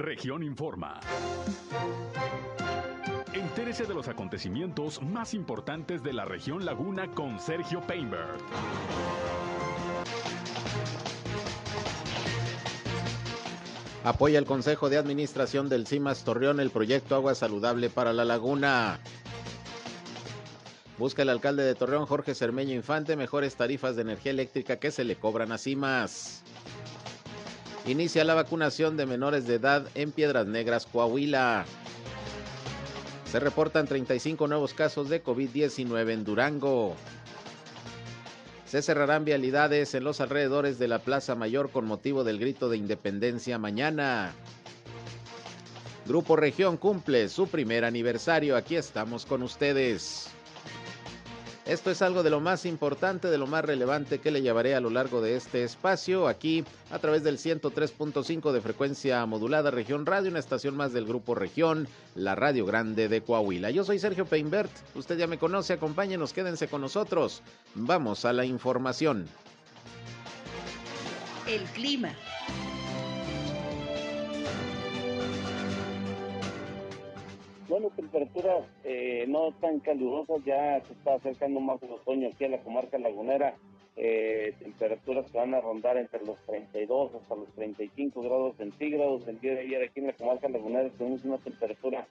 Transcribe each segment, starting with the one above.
Región Informa. Entérese de los acontecimientos más importantes de la región Laguna con Sergio Painberg. Apoya el Consejo de Administración del CIMAS Torreón el proyecto Agua Saludable para la Laguna. Busca el alcalde de Torreón, Jorge Cermeño Infante, mejores tarifas de energía eléctrica que se le cobran a CIMAS. Inicia la vacunación de menores de edad en Piedras Negras, Coahuila. Se reportan 35 nuevos casos de COVID-19 en Durango. Se cerrarán vialidades en los alrededores de la Plaza Mayor con motivo del grito de independencia mañana. Grupo Región cumple su primer aniversario. Aquí estamos con ustedes. Esto es algo de lo más importante, de lo más relevante que le llevaré a lo largo de este espacio, aquí a través del 103.5 de frecuencia modulada Región Radio, una estación más del Grupo Región, la Radio Grande de Coahuila. Yo soy Sergio Peinbert, usted ya me conoce, acompáñenos, quédense con nosotros. Vamos a la información. El clima. Bueno, temperaturas eh, no tan calurosas, ya se está acercando más el otoño aquí a la comarca lagunera. Eh, temperaturas que van a rondar entre los 32 hasta los 35 grados centígrados. El día de ayer aquí en la comarca lagunera tenemos una temperatura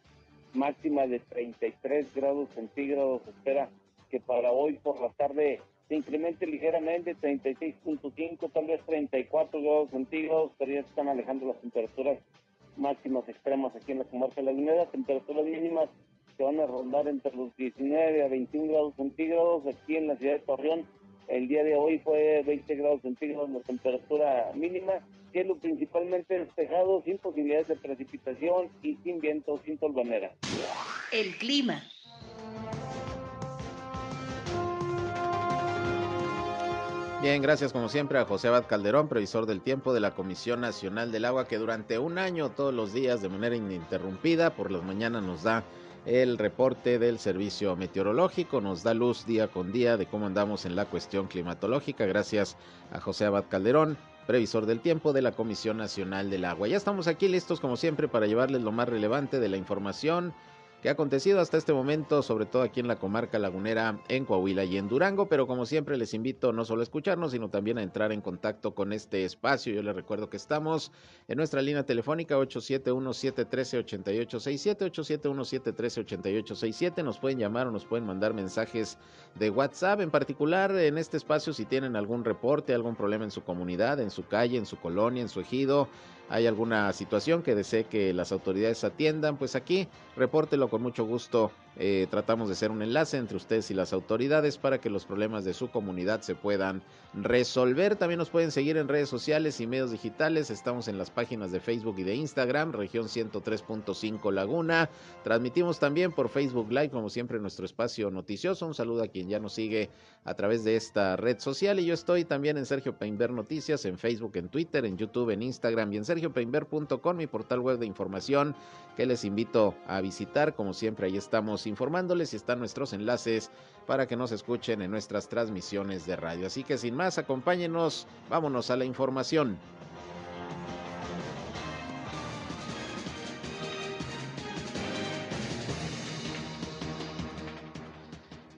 máxima de 33 grados centígrados. Espera que para hoy por la tarde se incremente ligeramente, 36.5, tal vez 34 grados centígrados, pero ya se están alejando las temperaturas máximas extremas aquí en la comarca lagunera, temperaturas mínimas que van a rondar entre los 19 a 21 grados centígrados aquí en la ciudad de Torreón. El día de hoy fue 20 grados centígrados la temperatura mínima, cielo principalmente despejado, sin posibilidades de precipitación y sin viento, sin tolvanera. El clima. Bien, gracias como siempre a José Abad Calderón, previsor del tiempo de la Comisión Nacional del Agua, que durante un año, todos los días, de manera ininterrumpida, por las mañanas nos da el reporte del servicio meteorológico, nos da luz día con día de cómo andamos en la cuestión climatológica. Gracias a José Abad Calderón, previsor del tiempo de la Comisión Nacional del Agua. Ya estamos aquí listos como siempre para llevarles lo más relevante de la información que ha acontecido hasta este momento, sobre todo aquí en la comarca lagunera, en Coahuila y en Durango. Pero como siempre les invito no solo a escucharnos, sino también a entrar en contacto con este espacio. Yo les recuerdo que estamos en nuestra línea telefónica 871-713-8867, 871-713-8867. Nos pueden llamar o nos pueden mandar mensajes de WhatsApp. En particular, en este espacio, si tienen algún reporte, algún problema en su comunidad, en su calle, en su colonia, en su ejido, hay alguna situación que desee que las autoridades atiendan, pues aquí repórtelo con mucho gusto eh, tratamos de ser un enlace entre ustedes y las autoridades para que los problemas de su comunidad se puedan resolver. También nos pueden seguir en redes sociales y medios digitales. Estamos en las páginas de Facebook y de Instagram, región 103.5 Laguna. Transmitimos también por Facebook Live, como siempre, nuestro espacio noticioso. Un saludo a quien ya nos sigue a través de esta red social. Y yo estoy también en Sergio Peinber Noticias, en Facebook, en Twitter, en YouTube, en Instagram y en mi portal web de información que les invito a visitar. Como siempre, ahí estamos informándoles y están nuestros enlaces para que nos escuchen en nuestras transmisiones de radio. Así que sin más, acompáñenos, vámonos a la información.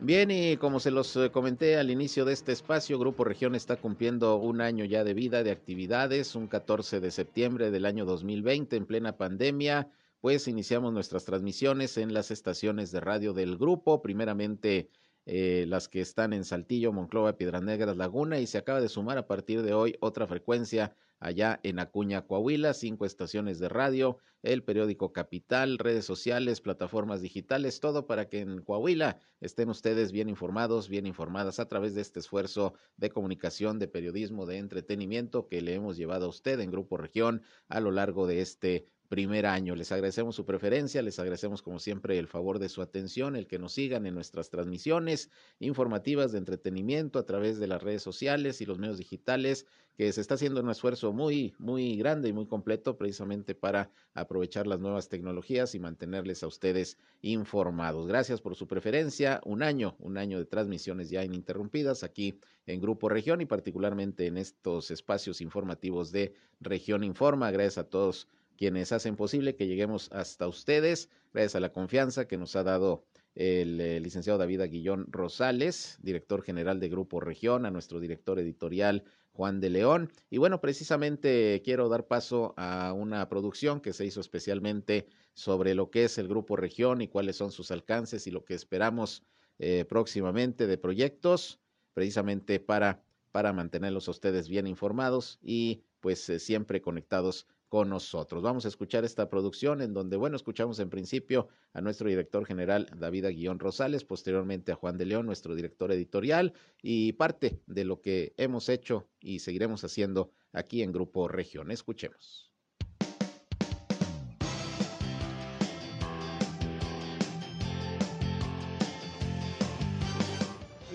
Bien, y como se los eh, comenté al inicio de este espacio, Grupo Región está cumpliendo un año ya de vida, de actividades, un 14 de septiembre del año 2020, en plena pandemia. Pues iniciamos nuestras transmisiones en las estaciones de radio del grupo, primeramente eh, las que están en Saltillo, Monclova, Piedras Negras, Laguna, y se acaba de sumar a partir de hoy otra frecuencia allá en Acuña, Coahuila, cinco estaciones de radio, el periódico Capital, redes sociales, plataformas digitales, todo para que en Coahuila estén ustedes bien informados, bien informadas a través de este esfuerzo de comunicación, de periodismo, de entretenimiento que le hemos llevado a usted en Grupo Región a lo largo de este primer año. Les agradecemos su preferencia, les agradecemos como siempre el favor de su atención, el que nos sigan en nuestras transmisiones informativas de entretenimiento a través de las redes sociales y los medios digitales, que se está haciendo un esfuerzo muy, muy grande y muy completo precisamente para aprovechar las nuevas tecnologías y mantenerles a ustedes informados. Gracias por su preferencia. Un año, un año de transmisiones ya ininterrumpidas aquí en Grupo Región y particularmente en estos espacios informativos de Región Informa. Gracias a todos quienes hacen posible que lleguemos hasta ustedes, gracias a la confianza que nos ha dado el, eh, licenciado David Aguillón Rosales, director general de Grupo Región, a nuestro director editorial Juan de León. Y bueno, precisamente quiero dar paso a una producción que se hizo especialmente sobre lo que es el Grupo Región y cuáles son sus alcances y lo que esperamos eh, próximamente de proyectos, precisamente para, para mantenerlos a ustedes bien informados y pues eh, siempre conectados con nosotros. Vamos a escuchar esta producción en donde, bueno, escuchamos en principio a nuestro director general David Aguillón Rosales, posteriormente a Juan de León, nuestro director editorial, y parte de lo que hemos hecho y seguiremos haciendo aquí en Grupo Región. Escuchemos.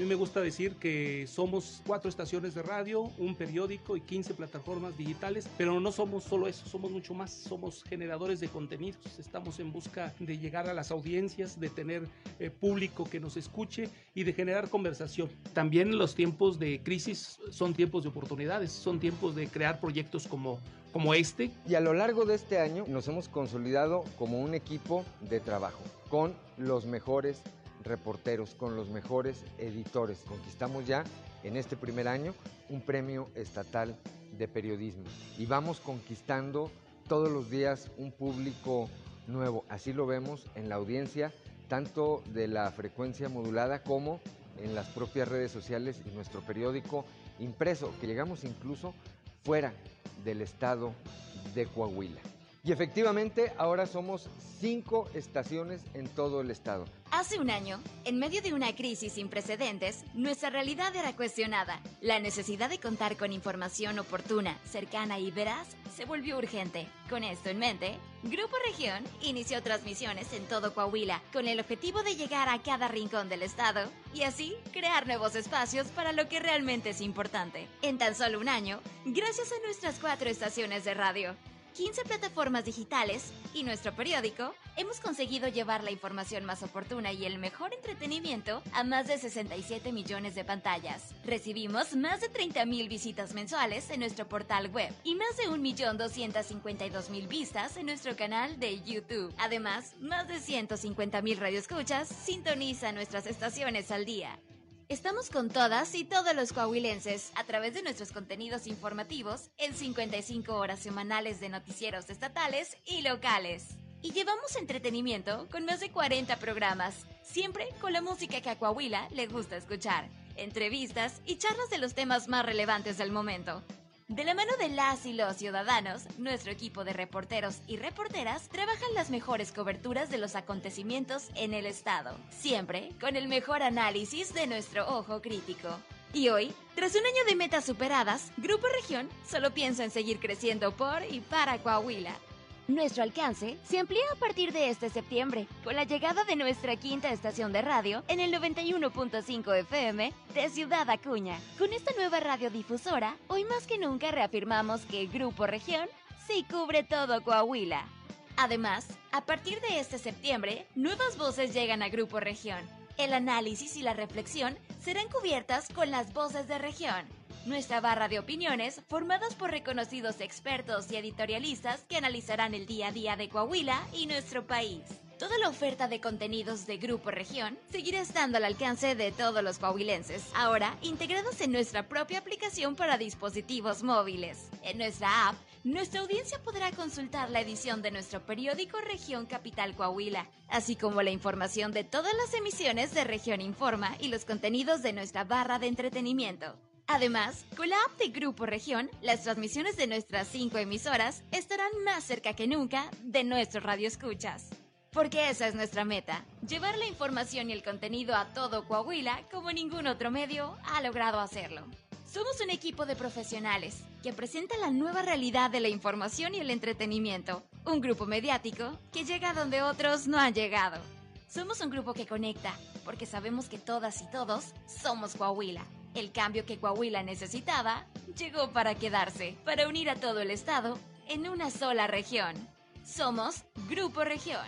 Me gusta decir que somos cuatro estaciones de radio, un periódico y 15 plataformas digitales, pero no somos solo eso, somos mucho más, somos generadores de contenidos, estamos en busca de llegar a las audiencias, de tener eh, público que nos escuche y de generar conversación. También los tiempos de crisis son tiempos de oportunidades, son tiempos de crear proyectos como como este. Y a lo largo de este año nos hemos consolidado como un equipo de trabajo con los mejores reporteros, con los mejores editores. Conquistamos ya en este primer año un premio estatal de periodismo y vamos conquistando todos los días un público nuevo. Así lo vemos en la audiencia, tanto de la frecuencia modulada como en las propias redes sociales y nuestro periódico impreso, que llegamos incluso fuera del estado de Coahuila. Y efectivamente, ahora somos cinco estaciones en todo el estado. Hace un año, en medio de una crisis sin precedentes, nuestra realidad era cuestionada. La necesidad de contar con información oportuna, cercana y veraz se volvió urgente. Con esto en mente, Grupo Región inició transmisiones en todo Coahuila con el objetivo de llegar a cada rincón del estado y así crear nuevos espacios para lo que realmente es importante. En tan solo un año, gracias a nuestras cuatro estaciones de radio, 15 plataformas digitales y nuestro periódico, hemos conseguido llevar la información más oportuna y el mejor entretenimiento a más de 67 millones de pantallas. Recibimos más de 30 mil visitas mensuales en nuestro portal web y más de 1.252.000 vistas en nuestro canal de YouTube. Además, más de 150.000 radioescuchas sintonizan nuestras estaciones al día. Estamos con todas y todos los coahuilenses a través de nuestros contenidos informativos en 55 horas semanales de noticieros estatales y locales. Y llevamos entretenimiento con más de 40 programas, siempre con la música que a Coahuila le gusta escuchar, entrevistas y charlas de los temas más relevantes del momento. De la mano de las y los ciudadanos, nuestro equipo de reporteros y reporteras trabajan las mejores coberturas de los acontecimientos en el estado, siempre con el mejor análisis de nuestro ojo crítico. Y hoy, tras un año de metas superadas, Grupo Región solo piensa en seguir creciendo por y para Coahuila. Nuestro alcance se amplía a partir de este septiembre, con la llegada de nuestra quinta estación de radio en el 91.5 FM de Ciudad Acuña. Con esta nueva radiodifusora, hoy más que nunca reafirmamos que Grupo Región sí cubre todo Coahuila. Además, a partir de este septiembre, nuevas voces llegan a Grupo Región. El análisis y la reflexión serán cubiertas con las voces de región nuestra barra de opiniones formadas por reconocidos expertos y editorialistas que analizarán el día a día de Coahuila y nuestro país. Toda la oferta de contenidos de Grupo Región seguirá estando al alcance de todos los coahuilenses, ahora integrados en nuestra propia aplicación para dispositivos móviles. En nuestra app, nuestra audiencia podrá consultar la edición de nuestro periódico Región Capital Coahuila, así como la información de todas las emisiones de Región Informa y los contenidos de nuestra barra de entretenimiento. Además, con la app de Grupo Región, las transmisiones de nuestras cinco emisoras estarán más cerca que nunca de nuestros radioescuchas. Porque esa es nuestra meta, llevar la información y el contenido a todo Coahuila como ningún otro medio ha logrado hacerlo. Somos un equipo de profesionales que presenta la nueva realidad de la información y el entretenimiento, un grupo mediático que llega donde otros no han llegado. Somos un grupo que conecta, porque sabemos que todas y todos somos Coahuila el cambio que Coahuila necesitaba llegó para quedarse, para unir a todo el estado en una sola región. Somos Grupo Región.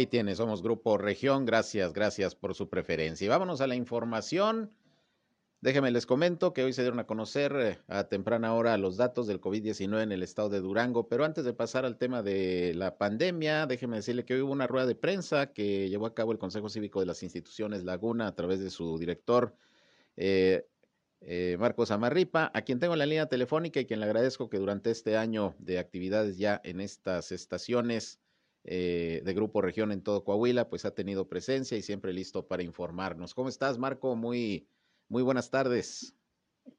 Ahí tiene, somos Grupo Región. Gracias, gracias por su preferencia. Y vámonos a la información. Déjenme les comento que hoy se dieron a conocer eh, a temprana hora los datos del COVID-19 en el estado de Durango, pero antes de pasar al tema de la pandemia, déjenme decirle que hoy hubo una rueda de prensa que llevó a cabo el Consejo Cívico de las Instituciones Laguna a través de su director eh, eh, Marcos Amarripa, a quien tengo en la línea telefónica y quien le agradezco que durante este año de actividades ya en estas estaciones eh, de Grupo Región en todo Coahuila, pues ha tenido presencia y siempre listo para informarnos. ¿Cómo estás, Marco? Muy muy buenas tardes.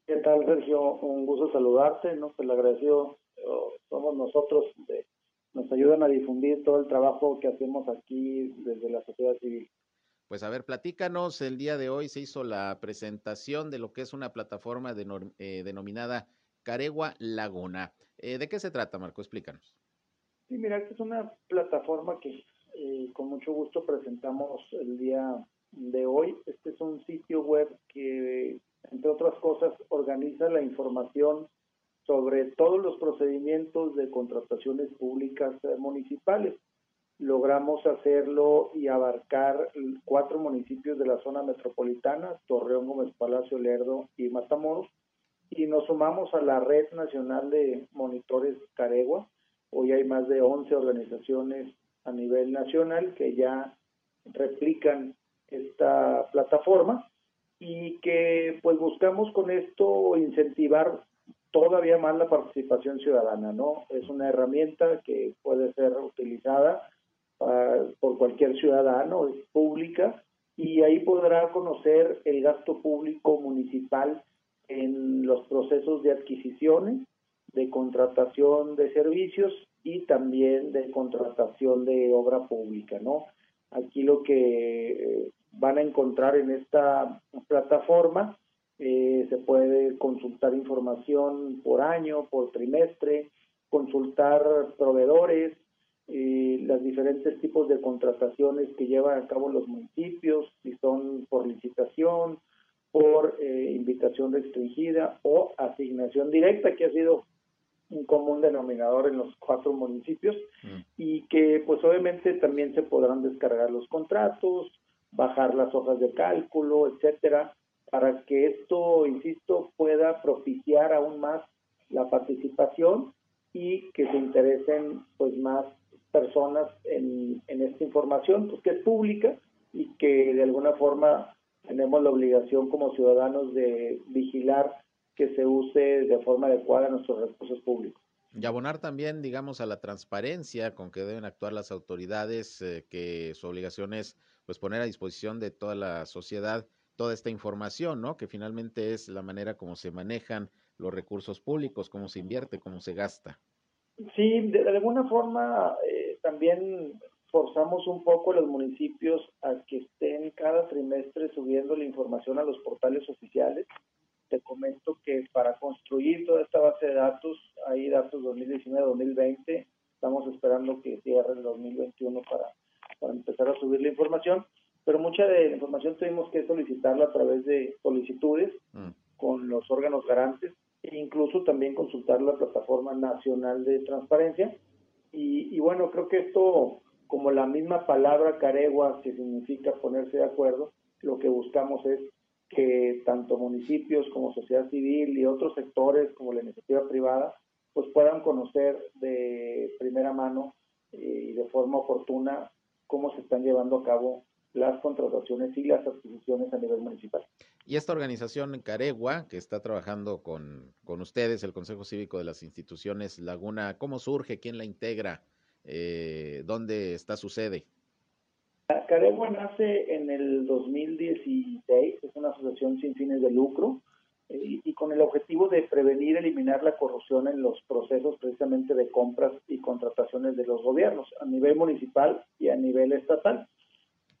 ¿Qué tal, Sergio? Un gusto saludarte, ¿no? Pues le agradecido oh, somos nosotros, de, nos ayudan a difundir todo el trabajo que hacemos aquí desde la sociedad civil. Pues a ver, platícanos, el día de hoy se hizo la presentación de lo que es una plataforma de, eh, denominada Caregua Laguna. Eh, ¿De qué se trata, Marco? Explícanos. Sí, mira, esta es una plataforma que eh, con mucho gusto presentamos el día de hoy. Este es un sitio web que, entre otras cosas, organiza la información sobre todos los procedimientos de contrataciones públicas eh, municipales. Logramos hacerlo y abarcar cuatro municipios de la zona metropolitana, Torreón, Gómez Palacio, Lerdo y Matamoros, y nos sumamos a la Red Nacional de Monitores Caregua. Hoy hay más de 11 organizaciones a nivel nacional que ya replican esta plataforma y que pues buscamos con esto incentivar todavía más la participación ciudadana, ¿no? Es una herramienta que puede ser utilizada por cualquier ciudadano, es pública y ahí podrá conocer el gasto público municipal en los procesos de adquisiciones, de contratación de servicios y también de contratación de obra pública, ¿no? Aquí lo que eh, van a encontrar en esta plataforma. Eh, se puede consultar información por año, por trimestre, consultar proveedores, eh, los diferentes tipos de contrataciones que llevan a cabo los municipios, si son por licitación, por eh, invitación restringida o asignación directa, que ha sido un común denominador en los cuatro municipios mm. y que pues obviamente también se podrán descargar los contratos, bajar las hojas de cálculo, etcétera, para que esto, insisto, pueda propiciar aún más la participación y que se interesen pues más personas en, en esta información, pues que es pública y que de alguna forma tenemos la obligación como ciudadanos de vigilar que se use de forma adecuada nuestros recursos públicos. Y abonar también, digamos, a la transparencia con que deben actuar las autoridades, eh, que su obligación es pues poner a disposición de toda la sociedad toda esta información, ¿no? Que finalmente es la manera como se manejan los recursos públicos, cómo se invierte, cómo se gasta. Sí, de, alguna forma eh, también forzamos un poco a los municipios a que estén cada trimestre subiendo la información a los portales oficiales. Te comento que para construir toda esta base de datos, hay datos 2019-2020, estamos esperando que cierre el 2021 para para empezar a subir la información, pero mucha de la información tuvimos que solicitarla a través de solicitudes mm. con los órganos garantes e incluso también consultar la plataforma nacional de transparencia. Y, y bueno, creo que esto, como la misma palabra caregua que significa ponerse de acuerdo, lo que buscamos es que tanto municipios como sociedad civil y otros sectores como la iniciativa privada pues puedan conocer de primera mano eh, y de forma oportuna cómo se están llevando a cabo las contrataciones y las adquisiciones a nivel municipal. Y esta organización Caregua, que está trabajando con, con ustedes, el Consejo Cívico de las Instituciones Laguna, ¿cómo surge? ¿Quién la integra? Eh, ¿Dónde está su sede? Caregua nace en el 2016, es una asociación sin fines de lucro y, con el objetivo de prevenir, eliminar la corrupción en los procesos precisamente de compras y contrataciones de los gobiernos a nivel municipal y a nivel estatal.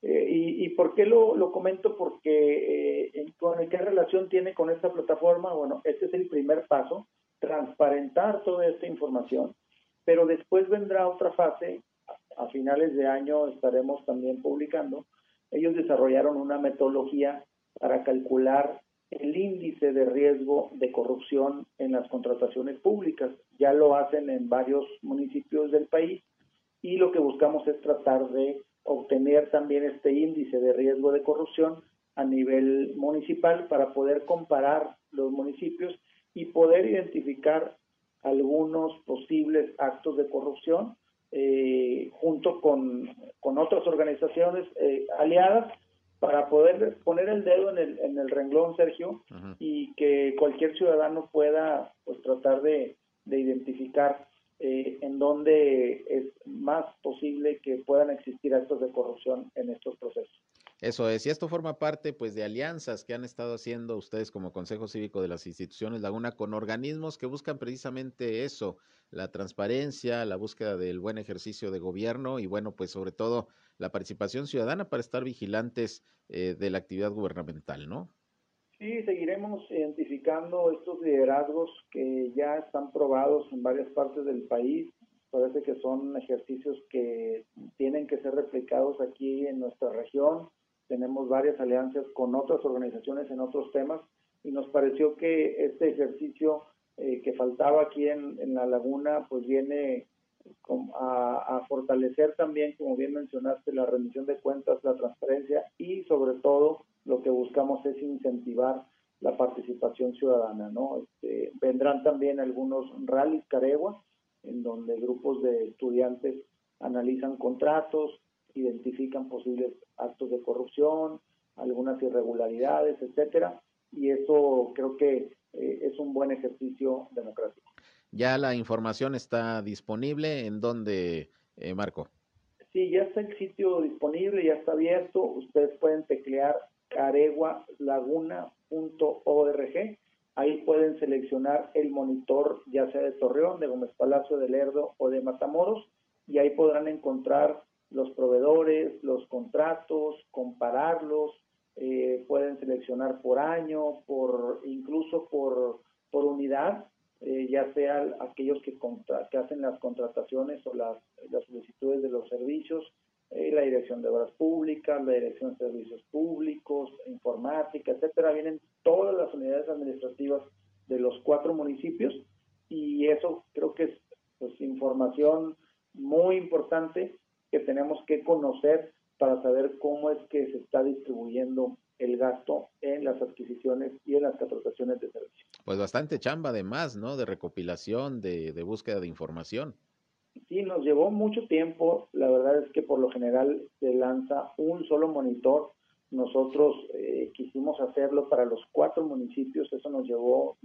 Eh, y, por qué lo, lo comento? Porque eh, ¿qué relación tiene con esta plataforma? Bueno, este es el primer paso, transparentar toda esta información, pero después vendrá otra fase, a finales de año estaremos también publicando. Ellos desarrollaron una metodología para calcular el índice de riesgo de corrupción en las contrataciones públicas. Ya lo hacen en varios municipios del país y lo que buscamos es tratar de obtener también este índice de riesgo de corrupción a nivel municipal para poder comparar los municipios y poder identificar algunos posibles actos de corrupción eh, junto con, con, otras organizaciones eh, aliadas para poder poner el dedo en el, en el renglón, Sergio, uh -huh. y que cualquier ciudadano pueda pues tratar de, de identificar eh, en dónde es más posible que puedan existir actos de corrupción en estos procesos. Eso es, y esto forma parte pues de alianzas que han estado haciendo ustedes como Consejo Cívico de las Instituciones Laguna con organismos que buscan precisamente eso, la transparencia, la búsqueda del buen ejercicio de gobierno y bueno, pues sobre todo la participación ciudadana para estar vigilantes eh, de la actividad gubernamental, ¿no? Sí, seguiremos identificando estos liderazgos que ya están probados en varias partes del país. Parece que son ejercicios que tienen que ser replicados aquí en nuestra región. Tenemos varias alianzas con otras organizaciones en otros temas y nos pareció que este ejercicio eh, que faltaba aquí en, en, la laguna pues viene a, a fortalecer también, como bien mencionaste, la rendición de cuentas, la transparencia y sobre todo lo que buscamos es incentivar la participación ciudadana, ¿no? Este, vendrán también algunos rallies Caregua, en donde grupos de estudiantes analizan contratos, identifican posibles actos de corrupción, algunas irregularidades, etcétera, y eso creo que eh, es un buen ejercicio democrático. Ya la información está disponible, ¿en dónde, eh, Marco? Sí, ya está el sitio disponible, ya está abierto, ustedes pueden teclear caregualaguna.org. Ahí pueden seleccionar el monitor, ya sea de Torreón, de Gómez Palacio, de Lerdo o de Matamoros, y ahí podrán encontrar los proveedores, los contratos, compararlos, eh, pueden seleccionar por año, por incluso por, por unidad, eh, ya sea aquellos que, contra, que hacen las contrataciones o las, solicitudes de los servicios, eh, la Dirección de Obras Públicas, la Dirección de Servicios Públicos, Informática, etcétera. Vienen todas las unidades administrativas de los cuatro municipios y eso creo que es pues, información muy importante que tenemos que conocer para saber cómo es que se está distribuyendo el gasto en las adquisiciones y en las contrataciones de servicios. Pues bastante chamba además, ¿no? De recopilación, de, de búsqueda de información. Sí, nos llevó mucho tiempo. La verdad es que por lo general se lanza un solo monitor. Nosotros eh, quisimos hacerlo para los cuatro municipios. Eso nos llevó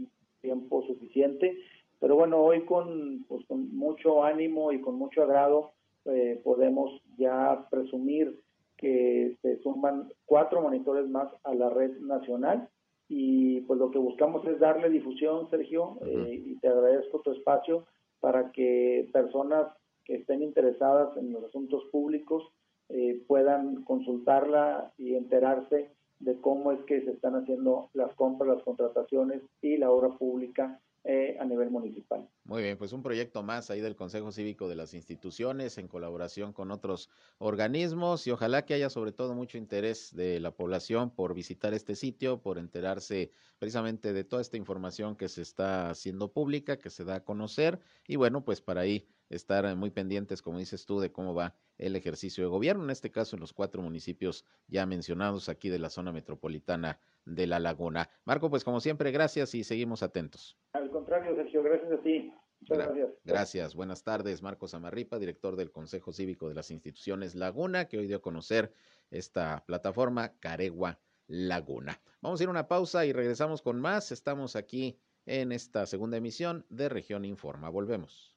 tiempo suficiente. Pero bueno, hoy con, pues, con mucho ánimo y con mucho agrado eh, podemos ya presumir que se suman cuatro monitores más a la red nacional. Y pues lo que buscamos es darle difusión, Sergio, eh, y te agradezco tu espacio para que personas que estén interesadas en los asuntos públicos eh, puedan consultarla y enterarse de cómo es que se están haciendo las compras, las contrataciones y la obra pública eh, a nivel municipal. Muy bien, pues un proyecto más ahí del Consejo Cívico de las Instituciones en colaboración con otros organismos y ojalá que haya sobre todo mucho interés de la población por visitar este sitio, por enterarse precisamente de toda esta información que se está haciendo pública, que se da a conocer y bueno, pues para ahí estar muy pendientes, como dices tú, de cómo va el ejercicio de gobierno, en este caso en los cuatro municipios ya mencionados aquí de la zona metropolitana de La Laguna. Marco, pues como siempre, gracias y seguimos atentos. Al contrario, Sergio, gracias a ti. Muchas gracias. Gracias. Buenas tardes, Marcos Amarripa, director del Consejo Cívico de las Instituciones Laguna, que hoy dio a conocer esta plataforma Caregua Laguna. Vamos a ir a una pausa y regresamos con más. Estamos aquí en esta segunda emisión de Región Informa. Volvemos.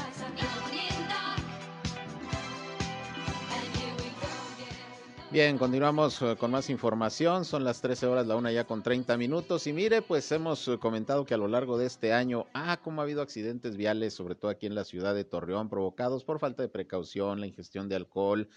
Bien, continuamos eh, con más información. Son las 13 horas, la una ya con 30 minutos. Y mire, pues hemos eh, comentado que a lo largo de este año, ah, como ha habido accidentes viales, sobre todo aquí en la ciudad de Torreón, provocados por falta de precaución, la ingestión de alcohol.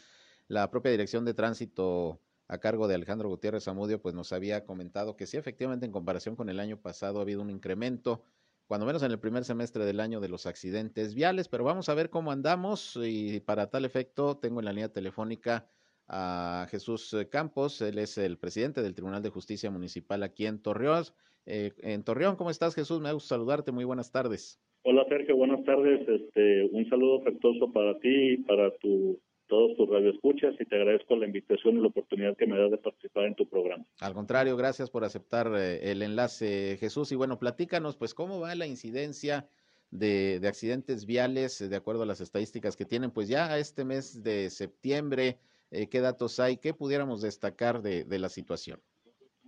La propia Dirección de Tránsito a cargo de Alejandro Gutiérrez Zamudio, pues nos había comentado que sí, efectivamente, en comparación con el año pasado ha habido un incremento cuando menos en el primer semestre del año de los accidentes viales, pero vamos a ver cómo andamos y para tal efecto tengo en la línea telefónica a Jesús Campos, él es el presidente del Tribunal de Justicia Municipal aquí en Torreón. Eh, en Torreón, ¿cómo estás Jesús? Me gusta saludarte, muy buenas tardes. Hola Sergio, buenas tardes. Este, un saludo afectuoso para ti y para tu, todos tus radioescuchas y te agradezco la invitación y la oportunidad que me das de participar en tu programa. Al contrario, gracias por aceptar eh, el enlace, Jesús. Y bueno, platícanos, pues, ¿cómo va la incidencia de, de accidentes viales eh, de acuerdo a las estadísticas que tienen? Pues ya este mes de septiembre, eh, ¿qué datos hay? ¿Qué pudiéramos destacar de, la situación?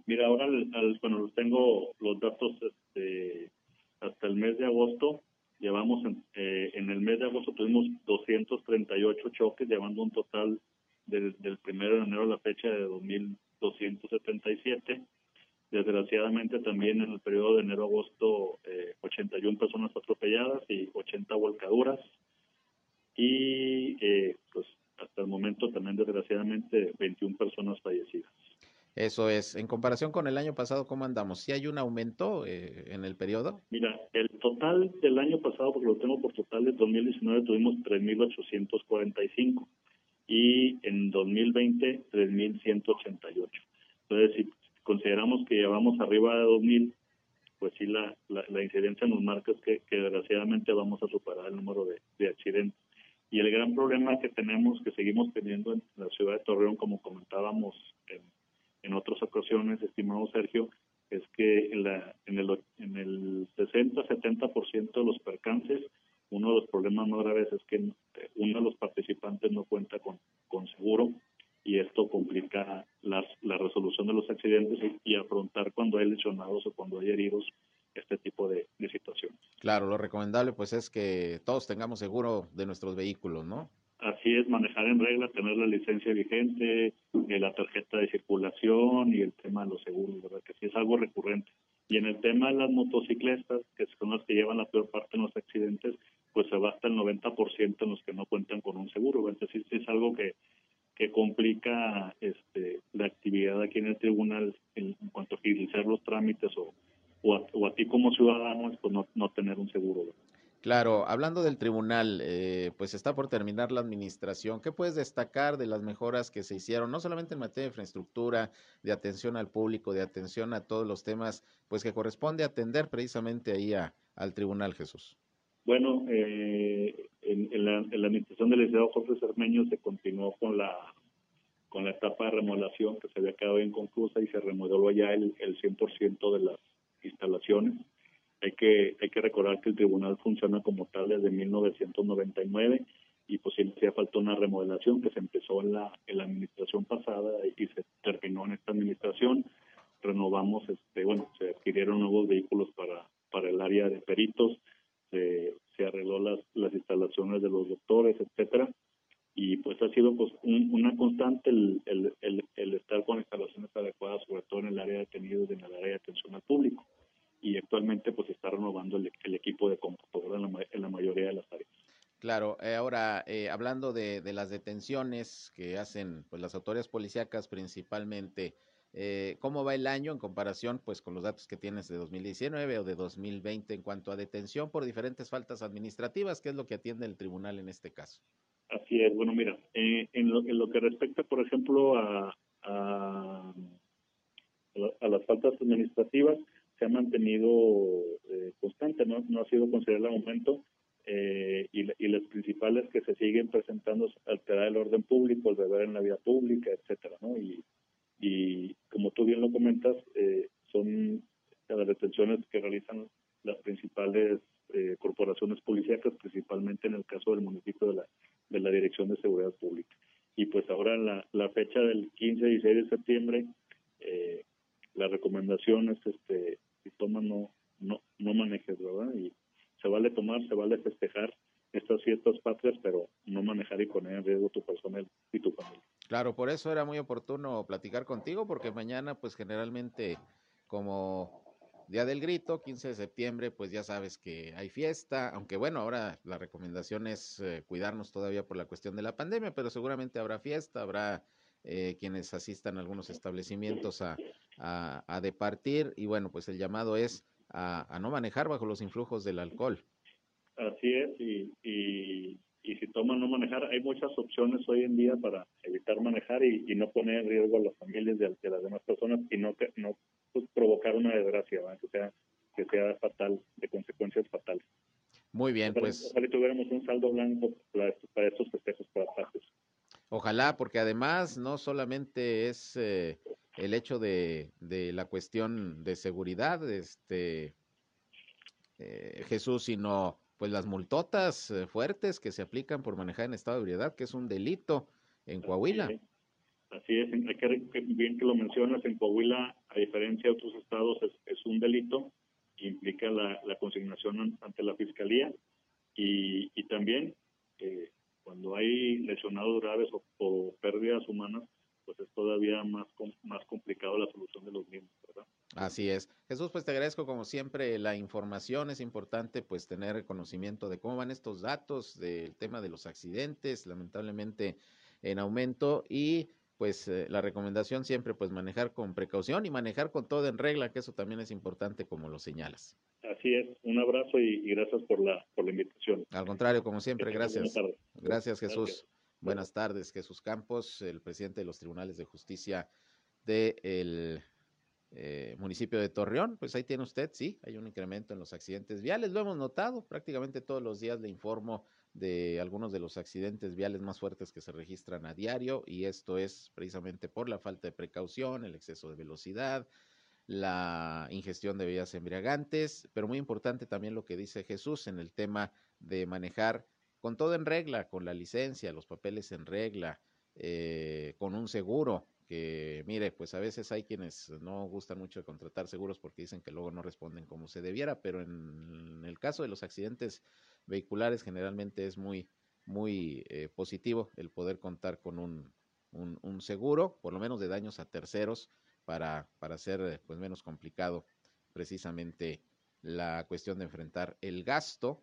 Mira, ahora, al- al- tengo los datos este, hasta el mes de agosto. Llevamos en, eh, el mes de agosto tuvimos 238 choques, llevando un total del, primero de enero a la fecha de 2.277. Desgraciadamente también en el periodo de enero a agosto eh, 81 personas atropelladas y 80 volcaduras. Y eh, pues hasta el momento también desgraciadamente 21 personas fallecidas. Eso es, en comparación con el año pasado, ¿cómo andamos? ¿Sí hay un aumento eh, en el periodo? Mira, el total del año pasado, porque lo tengo por total de 2019, tuvimos 3.845 y en 2020 3.188. Entonces, si consideramos que llevamos arriba de 2.000, pues sí, la, la, la incidencia nos marca es que, que desgraciadamente vamos a superar el número de, de accidentes. Y el gran problema que tenemos, que seguimos teniendo en la ciudad de Torreón, como comentábamos en, en otras ocasiones, estimado Sergio, es que en, la, en el, en el 60-70% de los percances, uno de los problemas más graves es que uno de los participantes no cuenta con, con seguro y esto complica las, la resolución de los accidentes y, y afrontar cuando hay lesionados o cuando hay heridos este tipo de, de situaciones. Claro, lo recomendable pues es que todos tengamos seguro de nuestros vehículos, ¿no? Así es, manejar en regla, tener la licencia vigente, eh, la tarjeta de circulación y el tema de los seguros, ¿verdad? Que sí es algo recurrente. Y en el tema de las motocicletas, que son las que llevan la peor parte en los accidentes, pues se va hasta el 90% en los que no cuentan con un seguro. ¿verdad? Entonces sí es algo que, que complica este, la actividad aquí en el tribunal en, en cuanto a agilizar los trámites o, o, a, o a ti como ciudadano, pues no, no tener un seguro. ¿verdad? Claro, hablando del tribunal, eh, pues está por terminar la administración. ¿Qué puedes destacar de las mejoras que se hicieron, no solamente en materia de infraestructura, de atención al público, de atención a todos los temas, pues que corresponde atender precisamente ahí a, al tribunal, Jesús? Bueno, eh, en, en, la, en, la, administración del licenciado Jorge Cermeño se continuó con la con la etapa de remodelación que se había quedado inconclusa y se remodeló ya el, el 100% de las instalaciones. Hay que, hay que recordar que el tribunal funciona como tal desde 1999 y pues sí hacía falta una remodelación que se empezó en la, administración pasada y se terminó en esta administración. Renovamos, este, bueno, se adquirieron nuevos vehículos para, para el área de peritos, se, se arregló las, las instalaciones de los doctores, etcétera y pues ha sido pues un, una constante el, el, el, el, estar con instalaciones adecuadas, sobre todo en el área de detenidos y en el área de atención al público. Y actualmente pues está renovando el, equipo de computadora en la, en la, mayoría de las áreas. Claro, eh, ahora eh, hablando de, de, las detenciones que hacen pues las autoridades policíacas principalmente, eh, ¿cómo va el año en comparación pues con los datos que tienes de 2019 o de 2020 en cuanto a detención por diferentes faltas administrativas? ¿Qué es lo que atiende el tribunal en este caso? Así es, bueno, mira, eh, en, lo, en, lo, que respecta, por ejemplo, a, a, a, las faltas administrativas, se ha mantenido eh, constante, ¿no? no ha sido considerado aumento eh, y, y, las principales que se siguen presentando es alterar el orden público, el beber en la vía pública, etcétera, ¿no? Y, y como tú bien lo comentas, eh, son las detenciones que realizan las principales eh, corporaciones policíacas, principalmente en el caso del municipio de la, de la Dirección de Seguridad Pública. Y pues ahora la, la fecha del 15 y 16 de septiembre, eh, la recomendación es, este, si tomas no, no, no manejes, ¿verdad? Y se vale tomar, se vale festejar estas fiestas patrias, pero no manejar y poner en riesgo tu persona y tu familia. Claro, por eso era muy oportuno platicar contigo, porque mañana, pues generalmente, como Día del Grito, 15 de septiembre, pues ya sabes que hay fiesta, aunque bueno, ahora la recomendación es eh, cuidarnos todavía por la cuestión de la pandemia, pero seguramente habrá fiesta, habrá eh, quienes asistan a algunos establecimientos a, a, departir y bueno, pues el llamado es a, no manejar bajo los influjos del alcohol. Así es, y, y si toman no manejar, hay muchas opciones hoy en día para evitar manejar y, y no poner en riesgo a las familias de, de las demás personas y no, pues, provocar una desgracia, ¿verdad? que sea que sea fatal, de consecuencias fatales. Muy bien, Ojalá- pues ojalá tuviéramos un saldo blanco para estos, para estos festejos para pasos. ojalá, porque además no solamente es eh, el hecho de, de la cuestión de seguridad, este eh, Jesús, sino pues las multotas eh, fuertes que se aplican por manejar en estado de ebriedad, que es un delito en Coahuila. Así es, hay que, bien que lo mencionas, en Coahuila, a diferencia de otros estados, es, es un delito, implica la, la consignación an- ante la fiscalía y, y también eh, cuando hay lesionados graves o, o pérdidas humanas, pues es todavía más más complicado la solución de los mismos, ¿verdad? Así es. Jesús, pues te agradezco como siempre la información. Es importante pues tener conocimiento de cómo van estos datos del tema de los accidentes, lamentablemente en aumento y pues eh, la recomendación siempre pues manejar con precaución y manejar con todo en regla, que eso también es importante como lo señalas. Así es, un abrazo y, y gracias por la, por la invitación. Al contrario, como siempre, Que gracias. Gracias, Jesús. Gracias. Buenas tardes, Jesús Campos, el presidente de los tribunales de justicia del municipio de Torreón. Pues ahí tiene usted, sí, hay un incremento en los accidentes viales, lo hemos notado, prácticamente todos los días le informo de algunos de los accidentes viales más fuertes que se registran a diario y esto es precisamente por la falta de precaución, el exceso de velocidad, la ingestión de bebidas embriagantes, pero muy importante también lo que dice Jesús en el tema de manejar con todo en regla, con la licencia, los papeles en regla, eh, con un seguro, que mire, pues a veces hay quienes no gustan mucho de contratar seguros porque dicen que luego no responden como se debiera, pero en el caso de los accidentes vehiculares generalmente es muy, muy eh, positivo el poder contar con un, un, un seguro, por lo menos de daños a terceros, para, para hacer pues menos complicado precisamente la cuestión de enfrentar el gasto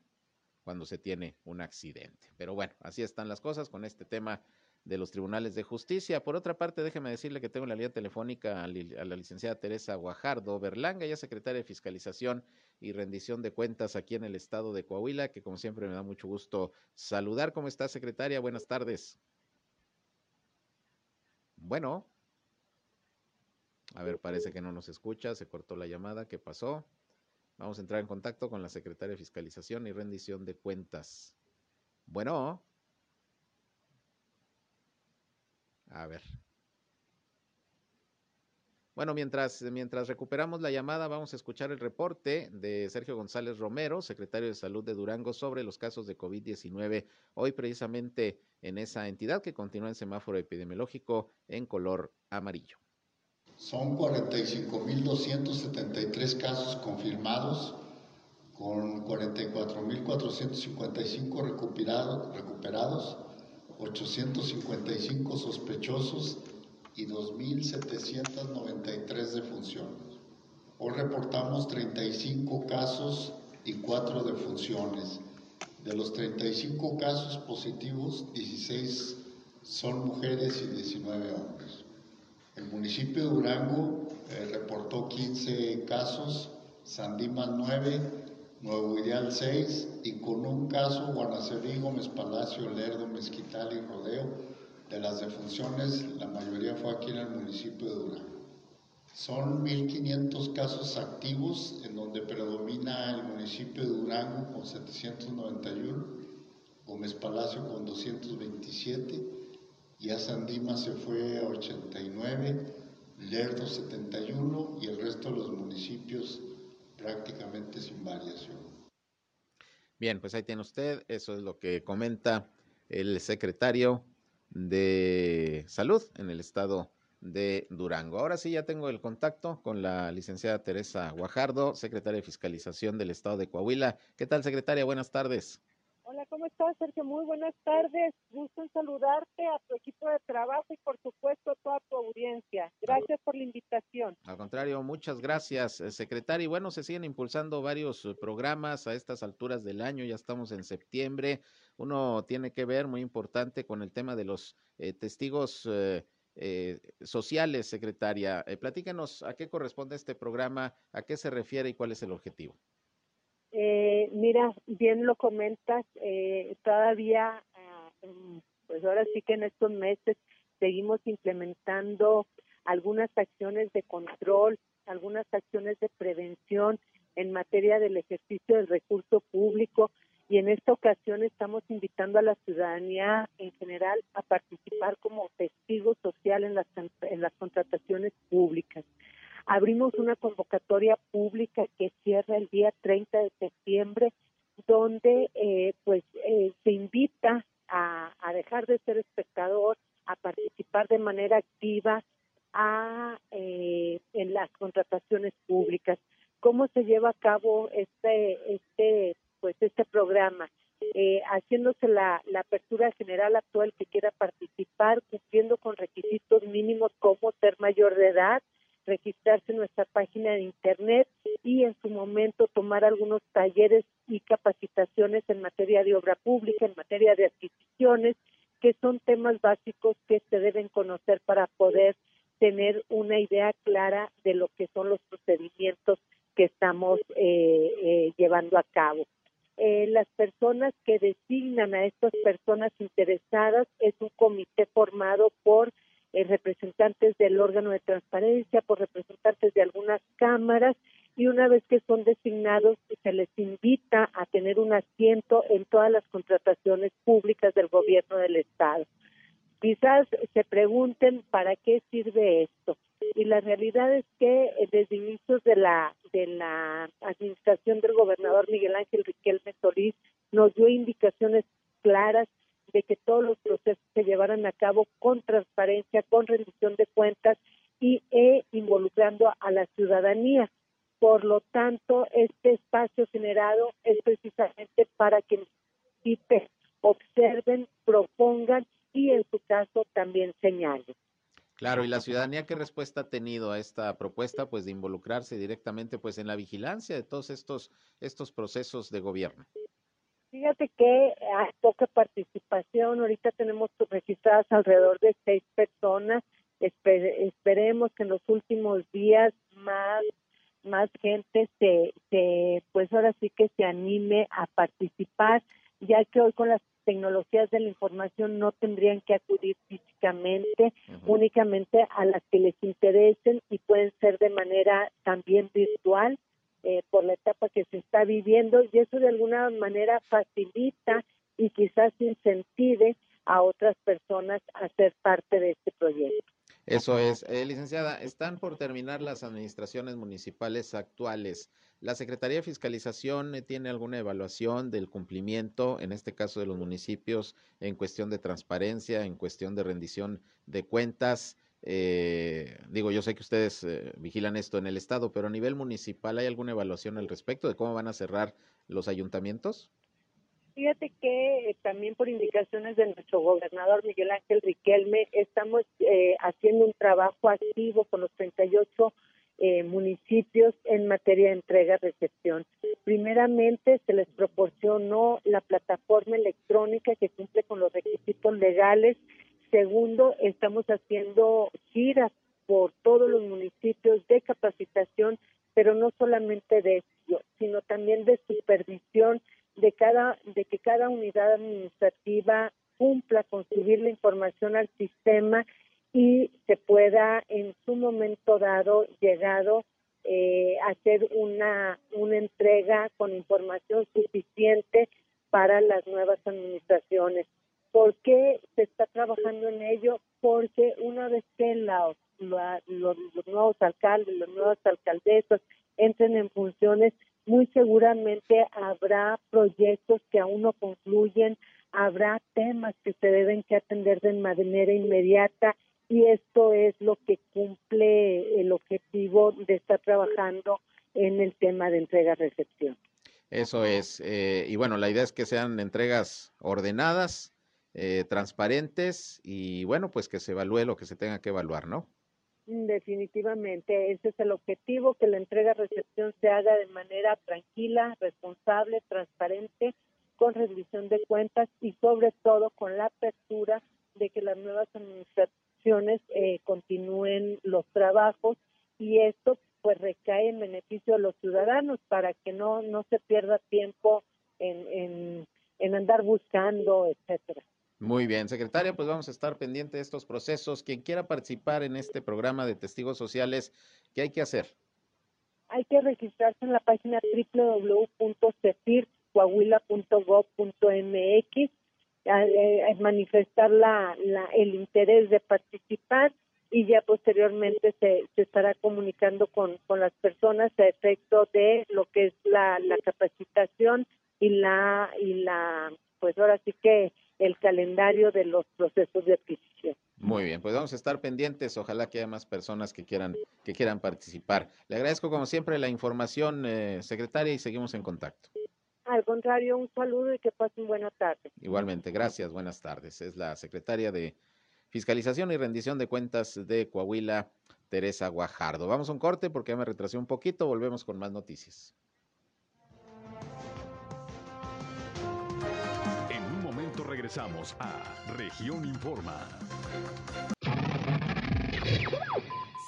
cuando se tiene un accidente. Pero bueno, así están las cosas con este tema de los tribunales de justicia. Por otra parte, déjeme decirle que tengo en la línea telefónica a la licenciada Teresa Guajardo Berlanga, ya secretaria de Fiscalización y Rendición de Cuentas aquí en el estado de Coahuila, que como siempre me da mucho gusto saludar. ¿Cómo está, secretaria? Buenas tardes. Bueno. A ver, parece que no nos escucha, se cortó la llamada, ¿qué pasó? Vamos a entrar en contacto con la secretaria de Fiscalización y Rendición de Cuentas. Bueno. A ver. Bueno, mientras, mientras recuperamos la llamada, vamos a escuchar el reporte de Sergio González Romero, secretario de Salud de Durango, sobre los casos de COVID-19, hoy precisamente en esa entidad que continúa en semáforo epidemiológico en color amarillo. Son 45.273 casos confirmados, con 44.455 recuperados, recuperados, 855 sospechosos y 2.793 defunciones. Hoy reportamos 35 casos y 4 defunciones. De los 35 casos positivos, 16 son mujeres y 19 hombres. El municipio de Durango eh, reportó 15 casos, Sandimas 9, Nuevo Ideal 6 y con un caso Guanaceví, Gómez Palacio, Lerdo, Mezquital y Rodeo. De las defunciones, la mayoría fue aquí en el municipio de Durango. Son 1.500 casos activos, en donde predomina el municipio de Durango con 791, Gómez Palacio con 227, ya Sandima se fue a 89, Lerdo 71 y el resto de los municipios prácticamente sin variación. Bien, pues ahí tiene usted, eso es lo que comenta el secretario de Salud en el estado de Durango. Ahora sí ya tengo el contacto con la licenciada Teresa Guajardo, secretaria de Fiscalización del estado de Coahuila. ¿Qué tal, secretaria? Buenas tardes. Hola, ¿cómo estás, Sergio? Muy buenas tardes. Gusto saludarte a tu equipo de trabajo y, por supuesto, a toda tu audiencia. Gracias por la invitación. Al contrario, muchas gracias, eh, secretaria. Y bueno, se siguen impulsando varios eh, programas a estas alturas del año, ya estamos en septiembre. Uno tiene que ver, muy importante, con el tema de los eh, testigos eh, eh, sociales, secretaria. Platícanos a qué corresponde este programa, a qué se refiere y cuál es el objetivo. Eh, mira, bien lo comentas, eh, todavía, ah, pues ahora sí que en estos meses seguimos implementando algunas acciones de control, algunas acciones de prevención en materia del ejercicio del recurso público y en esta ocasión estamos invitando a la ciudadanía en general a participar como testigo social en las, en las contrataciones públicas. Abrimos una convocatoria pública que cierra el día 30 de septiembre, donde eh, pues eh, se invita a, a dejar de ser espectador, a participar de manera activa a, eh, en las contrataciones públicas. ¿Cómo se lleva a cabo este, este, pues este programa? Eh, haciéndose la, la apertura general a todo el que quiera participar, cumpliendo con requisitos mínimos como ser mayor de edad, registrarse en nuestra página de internet y en su momento tomar algunos talleres y capacitaciones en materia de obra pública, en materia de adquisiciones, que son temas básicos que se deben conocer para poder tener una idea clara de lo que son los procedimientos que estamos eh, eh, llevando a cabo. Eh, las personas que designan a estas personas interesadas es un comité formado por eh, representantes del órgano de transparencia, por representantes de algunas cámaras y una vez que son designados se les invita a tener un asiento en todas las contrataciones públicas del gobierno del estado. Quizás se pregunten para qué sirve esto y la realidad es que eh, desde inicios de la de la administración del gobernador Miguel Ángel Riquelme Solís nos dio indicaciones claras de que todos los procesos se llevaran a cabo con transparencia, con rendición de cuentas y e involucrando a la ciudadanía. Por lo tanto, este espacio generado es precisamente para que observen, propongan y en su caso también señalen. Claro, y la ciudadanía qué respuesta ha tenido a esta propuesta, pues de involucrarse directamente, pues en la vigilancia de todos estos estos procesos de gobierno. Fíjate que hay poca participación. Ahorita tenemos registradas alrededor de seis personas. Espe- esperemos que en los últimos días más más gente se, se pues ahora sí que se anime a participar, ya que hoy con las tecnologías de la información no tendrían que acudir físicamente, únicamente a las que les interesen y pueden ser de manera también virtual eh, por la etapa que se está viviendo y eso de alguna manera facilita y quizás incentive a otras personas a ser parte de este proyecto. Eso es. Eh, licenciada, están por terminar las administraciones municipales actuales. ¿La Secretaría de Fiscalización eh, tiene alguna evaluación del cumplimiento, en este caso de los municipios, en cuestión de transparencia, en cuestión de rendición de cuentas? Eh, digo, yo sé que ustedes eh, vigilan esto en el Estado, pero a nivel municipal, ¿hay alguna evaluación al respecto de cómo van a cerrar los ayuntamientos? Fíjate que eh, también por indicaciones de nuestro gobernador Miguel Ángel Riquelme estamos eh, haciendo un trabajo activo con los 38 eh, municipios en materia de entrega-recepción. Primeramente, se les proporcionó la plataforma electrónica que cumple con los requisitos legales. Segundo, estamos haciendo giras por todos los municipios de capacitación, pero no solamente de eso, sino también de supervisión de cada de que cada unidad administrativa cumpla con subir la información al sistema y se pueda en su momento dado llegado eh, hacer una una entrega con información suficiente para las nuevas administraciones. ¿Por qué se está trabajando en ello? Porque una vez que la- los, los nuevos alcaldes, las nuevas alcaldesas entren en funciones, muy seguramente habrá proyectos que aún no concluyen, habrá temas que se deben que atender de manera inmediata y esto es lo que cumple el objetivo de estar trabajando en el tema de entrega-recepción. Eso es. eh, y bueno, la idea es que sean entregas ordenadas, eh, transparentes y bueno, pues que se evalúe lo que se tenga que evaluar, ¿no? Definitivamente, ese es el objetivo, que la entrega-recepción se haga de manera tranquila, responsable, transparente, con rendición de cuentas y sobre todo con la apertura de que las nuevas administra- acciones eh, continúen los trabajos y esto pues recae en beneficio de los ciudadanos para que no no se pierda tiempo en, en, en andar buscando, etcétera. Muy bien, secretaria, pues vamos a estar pendiente de estos procesos. Quien quiera participar en este programa de testigos sociales, ¿qué hay que hacer? Hay que registrarse en la página www.cefircoahuila.gov.mx, eh, manifestar la, la, el interés de participar y ya posteriormente se, se estará comunicando con, con las personas a efecto de lo que es la, la capacitación y la y la pues ahora sí que el calendario de los procesos de adquisición. Muy bien, pues vamos a estar pendientes. Ojalá que haya más personas que quieran que quieran participar. Le agradezco como siempre la información, eh, secretaria, y seguimos en contacto. Al contrario, un saludo y que pasen buena tarde. Igualmente, gracias, buenas tardes. Es la secretaria de Fiscalización y Rendición de Cuentas de Coahuila, Teresa Guajardo. Vamos a un corte porque ya me retrasé un poquito, volvemos con más noticias. Regresamos a Región Informa.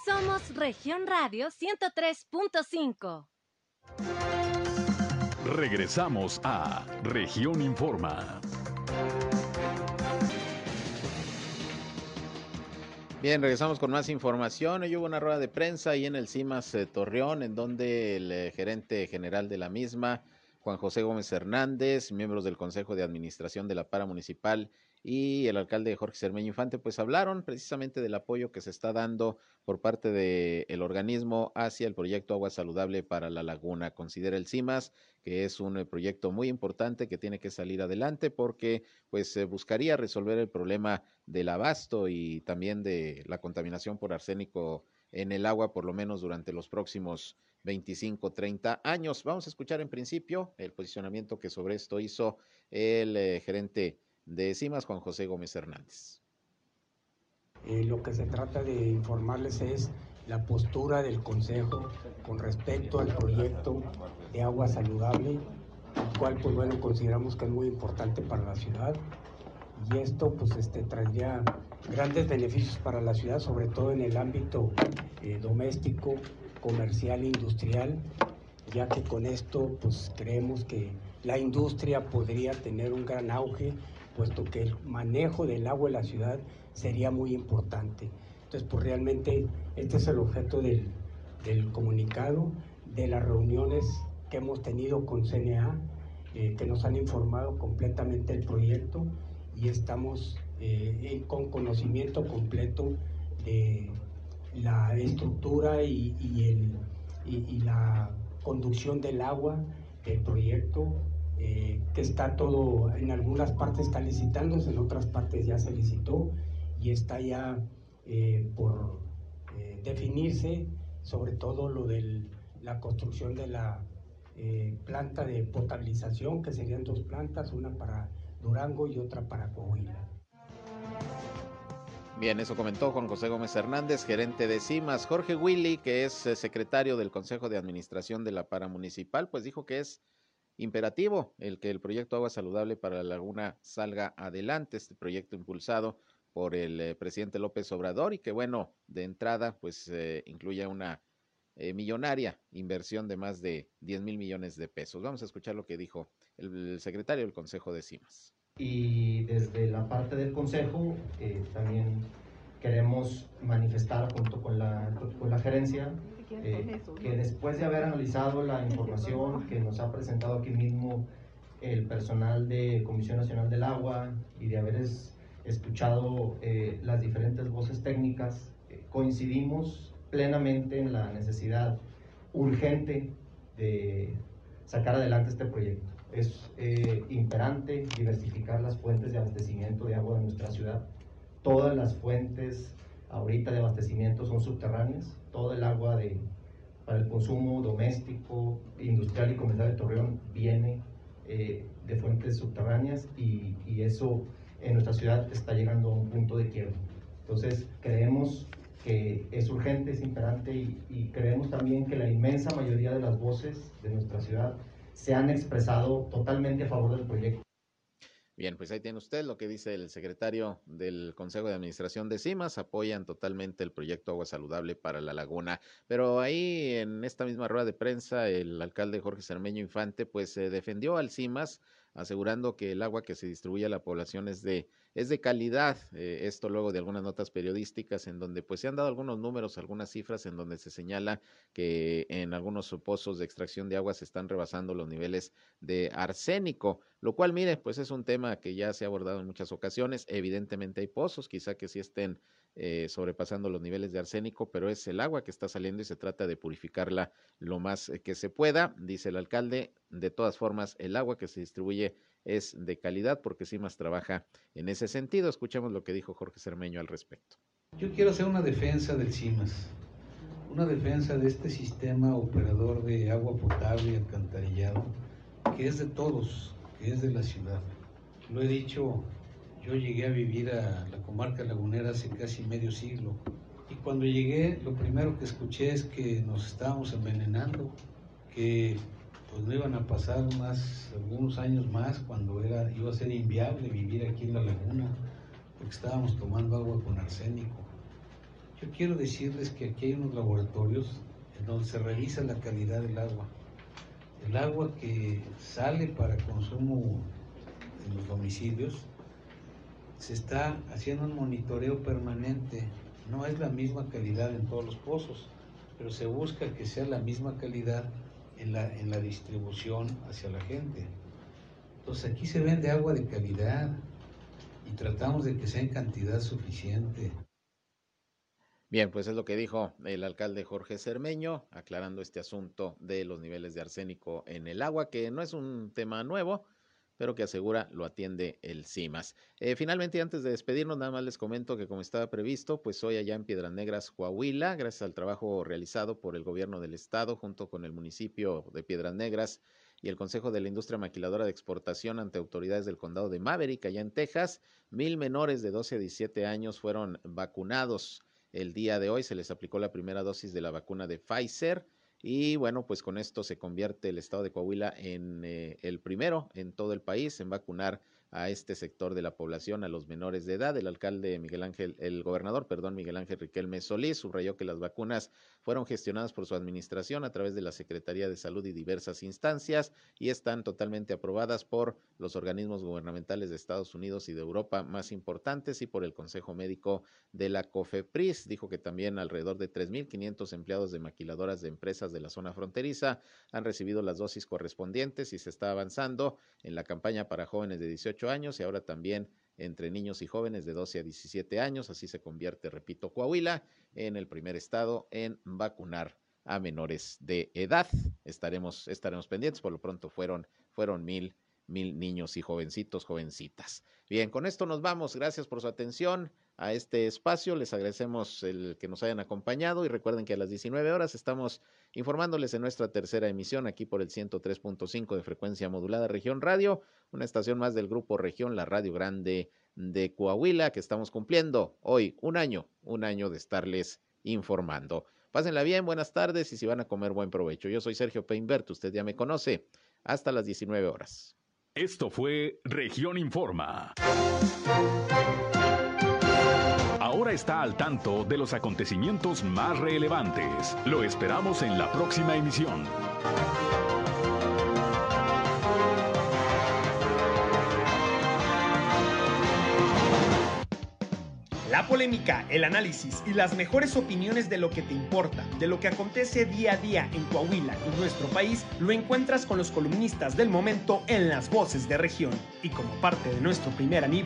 Somos Región Radio 103.5. Regresamos a Región Informa. Bien, regresamos con más información. Hoy hubo una rueda de prensa ahí en el CIMAS eh, Torreón, en donde el eh, gerente general de la misma, Juan José Gómez Hernández, miembros del Consejo de Administración de la Para Municipal y el alcalde Jorge Cermeño Infante, pues hablaron precisamente del apoyo que se está dando por parte del organismo hacia el proyecto Agua Saludable para la Laguna. Considera el CIMAS que es un eh, proyecto muy importante que tiene que salir adelante porque pues buscaría resolver el problema del abasto y también de la contaminación por arsénico en el agua por lo menos durante los próximos 25, 30 años. Vamos a escuchar en principio el posicionamiento que sobre esto hizo el eh, gerente de CIMAS, Juan José Gómez Hernández. Eh, lo que se trata de informarles es la postura del Consejo con respecto al proyecto de agua saludable, el cual pues bueno consideramos que es muy importante para la ciudad y esto pues este traería grandes beneficios para la ciudad, sobre todo en el ámbito eh, doméstico, comercial e industrial, ya que con esto pues creemos que la industria podría tener un gran auge, puesto que el manejo del agua en la ciudad sería muy importante. Entonces, pues realmente este es el objeto del, del comunicado, de las reuniones que hemos tenido con CNA, eh, que nos han informado completamente el proyecto y estamos eh, con conocimiento completo de la estructura y, el, y, la conducción del agua del proyecto, eh, que está todo, en algunas partes está licitándose, en otras partes ya se licitó y está ya eh, por eh, definirse, sobre todo lo de la construcción de la planta de potabilización, que serían dos plantas, una para Durango y otra para Coahuila. Bien, eso comentó Juan José Gómez Hernández, gerente de CIMAS. Jorge Willy, que es eh, secretario del Consejo de Administración de la Paramunicipal, pues dijo que es imperativo el que el proyecto Agua Saludable para la Laguna salga adelante, este proyecto impulsado por el eh, presidente López Obrador y que bueno, de entrada pues eh, incluye una eh, millonaria inversión de más de 10 mil millones de pesos. Vamos a escuchar lo que dijo el, el secretario del Consejo de CIMAS. Y desde la parte del Consejo eh, también queremos manifestar junto con la, con la gerencia eh, que después de haber analizado la información que nos ha presentado aquí mismo el personal de Comisión Nacional del Agua y de haber es- escuchado eh, las diferentes voces técnicas, coincidimos plenamente en la necesidad urgente de sacar adelante este proyecto. Es eh, imperante diversificar las fuentes de abastecimiento de agua de nuestra ciudad. Todas las fuentes ahorita de abastecimiento son subterráneas. Todo el agua de, para el consumo doméstico, industrial y comercial de Torreón viene eh, de fuentes subterráneas y, y eso en nuestra ciudad está llegando a un punto de quiebra. Entonces creemos que es urgente, es imperante y, y creemos también que la inmensa mayoría de las voces de nuestra ciudad se han expresado totalmente a favor del proyecto. Bien, pues ahí tiene usted lo que dice el secretario del Consejo de Administración de CIMAS. Apoyan totalmente el proyecto Agua Saludable para la Laguna. Pero ahí en esta misma rueda de prensa, el alcalde Jorge Cermeño Infante, pues se defendió al CIMAS, asegurando que el agua que se distribuye a la población es de es de calidad. eh, esto luego de algunas notas periodísticas en donde pues se han dado algunos números, algunas cifras en donde se señala que en algunos pozos de extracción de agua se están rebasando los niveles de arsénico, lo cual mire, pues es un tema que ya se ha abordado en muchas ocasiones. Evidentemente hay pozos, quizá que sí estén eh, sobrepasando los niveles de arsénico, pero es el agua que está saliendo y se trata de purificarla lo más eh, que se pueda, dice el alcalde. De todas formas, el agua que se distribuye es de calidad porque CIMAS trabaja en ese sentido. Escuchemos lo que dijo Jorge Cermeño al respecto. Yo quiero hacer una defensa del CIMAS, una defensa de este sistema operador de agua potable y alcantarillado, que es de todos, que es de la ciudad. Lo he dicho, yo llegué a vivir a la comarca lagunera hace casi medio siglo, y cuando llegué lo primero que escuché es que nos estábamos envenenando, que pues no iban a pasar más, algunos años más cuando era, iba a ser inviable vivir aquí en la laguna, porque estábamos tomando agua con arsénico. Yo quiero decirles que aquí hay unos laboratorios en donde se revisa la calidad del agua. El agua que sale para consumo en los domicilios se está haciendo un monitoreo permanente. No es la misma calidad en todos los pozos, pero se busca que sea la misma calidad en la, en la distribución hacia la gente. Entonces aquí se vende agua de calidad y tratamos de que sea en cantidad suficiente. Bien, pues es lo que dijo el alcalde Jorge Cermeño, aclarando este asunto de los niveles de arsénico en el agua, que no es un tema nuevo, pero que asegura lo atiende el CIMAS. Eh, finalmente, antes de despedirnos, nada más les comento que como estaba previsto, pues hoy allá en Piedras Negras, Coahuila, gracias al trabajo realizado por el gobierno del estado junto con el municipio de Piedras Negras y el Consejo de la Industria Maquiladora de Exportación ante autoridades del condado de Maverick, allá en Texas, mil menores de 12 a 17 años fueron vacunados. El día de hoy se les aplicó la primera dosis de la vacuna de Pfizer. Y bueno, pues con esto se convierte el estado de Coahuila en eh, el primero en todo el país en vacunar a este sector de la población, a los menores de edad. El alcalde Miguel Ángel, el gobernador, perdón, Miguel Ángel Riquelme Solís, subrayó que las vacunas fueron gestionadas por su administración a través de la Secretaría de Salud y diversas instancias y están totalmente aprobadas por los organismos gubernamentales de Estados Unidos y de Europa más importantes y por el Consejo Médico de la COFEPRIS. Dijo que también alrededor de 3.500 empleados de maquiladoras de empresas de la zona fronteriza han recibido las dosis correspondientes y se está avanzando en la campaña para jóvenes de 18 años y ahora también entre niños y jóvenes de 12 a 17 años. Así se convierte, repito, Coahuila en el primer estado en vacunar a menores de edad. Estaremos, estaremos pendientes. Por lo pronto fueron, fueron mil, mil niños y jovencitos, jovencitas. Bien, con esto nos vamos. Gracias por su atención a este espacio. Les agradecemos el que nos hayan acompañado y recuerden que a las 19 horas estamos informándoles en nuestra tercera emisión aquí por el 103.5 de frecuencia modulada Región Radio, una estación más del grupo Región, la Radio Grande de Coahuila, que estamos cumpliendo hoy un año, un año de estarles informando. Pásenla bien, buenas tardes y si van a comer buen provecho. Yo soy Sergio Peinbert, usted ya me conoce. Hasta las 19 horas. Esto fue Región Informa. Ahora está al tanto de los acontecimientos más relevantes. Lo esperamos en la próxima emisión. La polémica, el análisis y las mejores opiniones de lo que te importa, de lo que acontece día a día en Coahuila y nuestro país, lo encuentras con los columnistas del momento en las voces de región. Y como parte de nuestro primer aniversario,